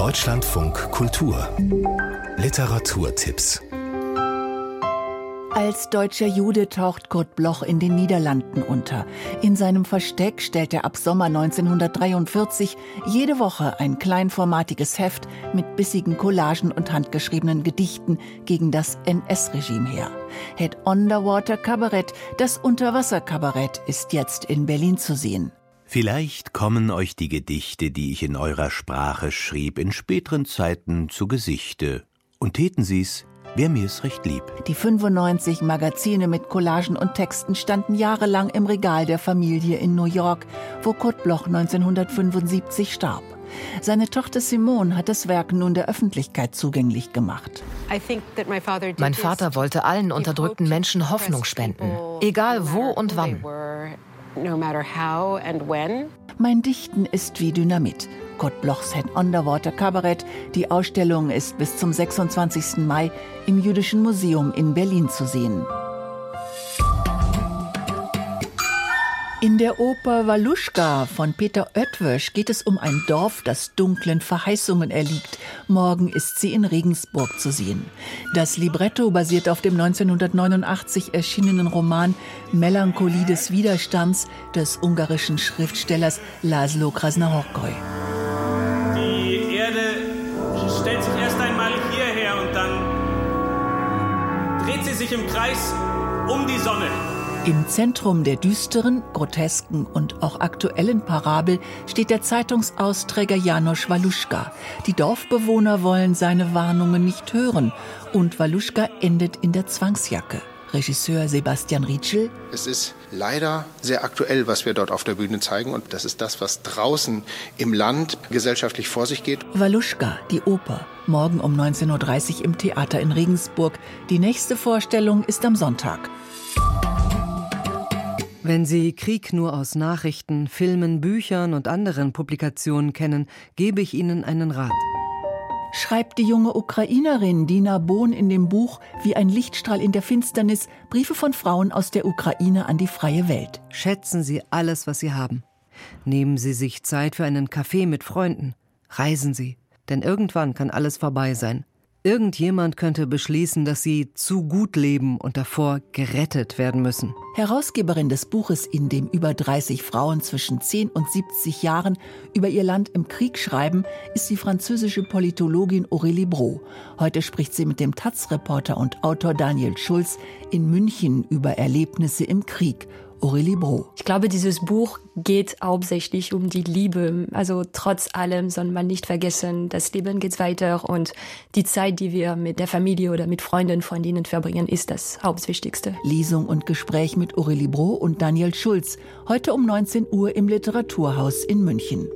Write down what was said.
Deutschlandfunk Kultur Literaturtipps als deutscher Jude taucht Kurt Bloch in den Niederlanden unter. In seinem Versteck stellt er ab Sommer 1943 jede Woche ein kleinformatiges Heft mit bissigen Collagen und handgeschriebenen Gedichten gegen das NS-Regime her. Head Underwater Kabarett, das Unterwasserkabarett, ist jetzt in Berlin zu sehen. Vielleicht kommen euch die Gedichte, die ich in eurer Sprache schrieb, in späteren Zeiten zu Gesichte. Und täten sie's, Wär mir's recht lieb. Die 95 Magazine mit Collagen und Texten standen jahrelang im Regal der Familie in New York, wo Kurt Bloch 1975 starb. Seine Tochter Simone hat das Werk nun der Öffentlichkeit zugänglich gemacht. Mein Vater wollte allen unterdrückten Menschen Hoffnung spenden, egal wo und wann. Mein Dichten ist wie Dynamit. Kurt Blochs Head Underwater Kabarett. Die Ausstellung ist bis zum 26. Mai im Jüdischen Museum in Berlin zu sehen. In der Oper Waluschka von Peter Oetwösch geht es um ein Dorf, das dunklen Verheißungen erliegt. Morgen ist sie in Regensburg zu sehen. Das Libretto basiert auf dem 1989 erschienenen Roman Melancholie des Widerstands des ungarischen Schriftstellers Laszlo Krasnahorkoi. Die Erde stellt sich erst einmal hierher und dann dreht sie sich im Kreis um die Sonne. Im Zentrum der düsteren, grotesken und auch aktuellen Parabel steht der Zeitungsausträger Janosch Waluschka. Die Dorfbewohner wollen seine Warnungen nicht hören und Waluschka endet in der Zwangsjacke. Regisseur Sebastian Rietschel. Es ist leider sehr aktuell, was wir dort auf der Bühne zeigen. Und das ist das, was draußen im Land gesellschaftlich vor sich geht. Waluschka, die Oper. Morgen um 19.30 Uhr im Theater in Regensburg. Die nächste Vorstellung ist am Sonntag. Wenn Sie Krieg nur aus Nachrichten, Filmen, Büchern und anderen Publikationen kennen, gebe ich Ihnen einen Rat. Schreibt die junge Ukrainerin Dina Bohn in dem Buch Wie ein Lichtstrahl in der Finsternis Briefe von Frauen aus der Ukraine an die freie Welt. Schätzen Sie alles, was Sie haben. Nehmen Sie sich Zeit für einen Kaffee mit Freunden. Reisen Sie, denn irgendwann kann alles vorbei sein. Irgendjemand könnte beschließen, dass sie zu gut leben und davor gerettet werden müssen. Herausgeberin des Buches, in dem über 30 Frauen zwischen 10 und 70 Jahren über ihr Land im Krieg schreiben, ist die französische Politologin Aurélie Bro. Heute spricht sie mit dem Taz-Reporter und Autor Daniel Schulz in München über Erlebnisse im Krieg Aurélie Bro. Ich glaube, dieses Buch geht hauptsächlich um die Liebe. Also trotz allem soll man nicht vergessen, das Leben geht weiter und die Zeit, die wir mit der Familie oder mit Freunden, Freundinnen verbringen, ist das Hauptwichtigste. Lesung und Gespräch mit Aurélie Bro und Daniel Schulz. Heute um 19 Uhr im Literaturhaus in München.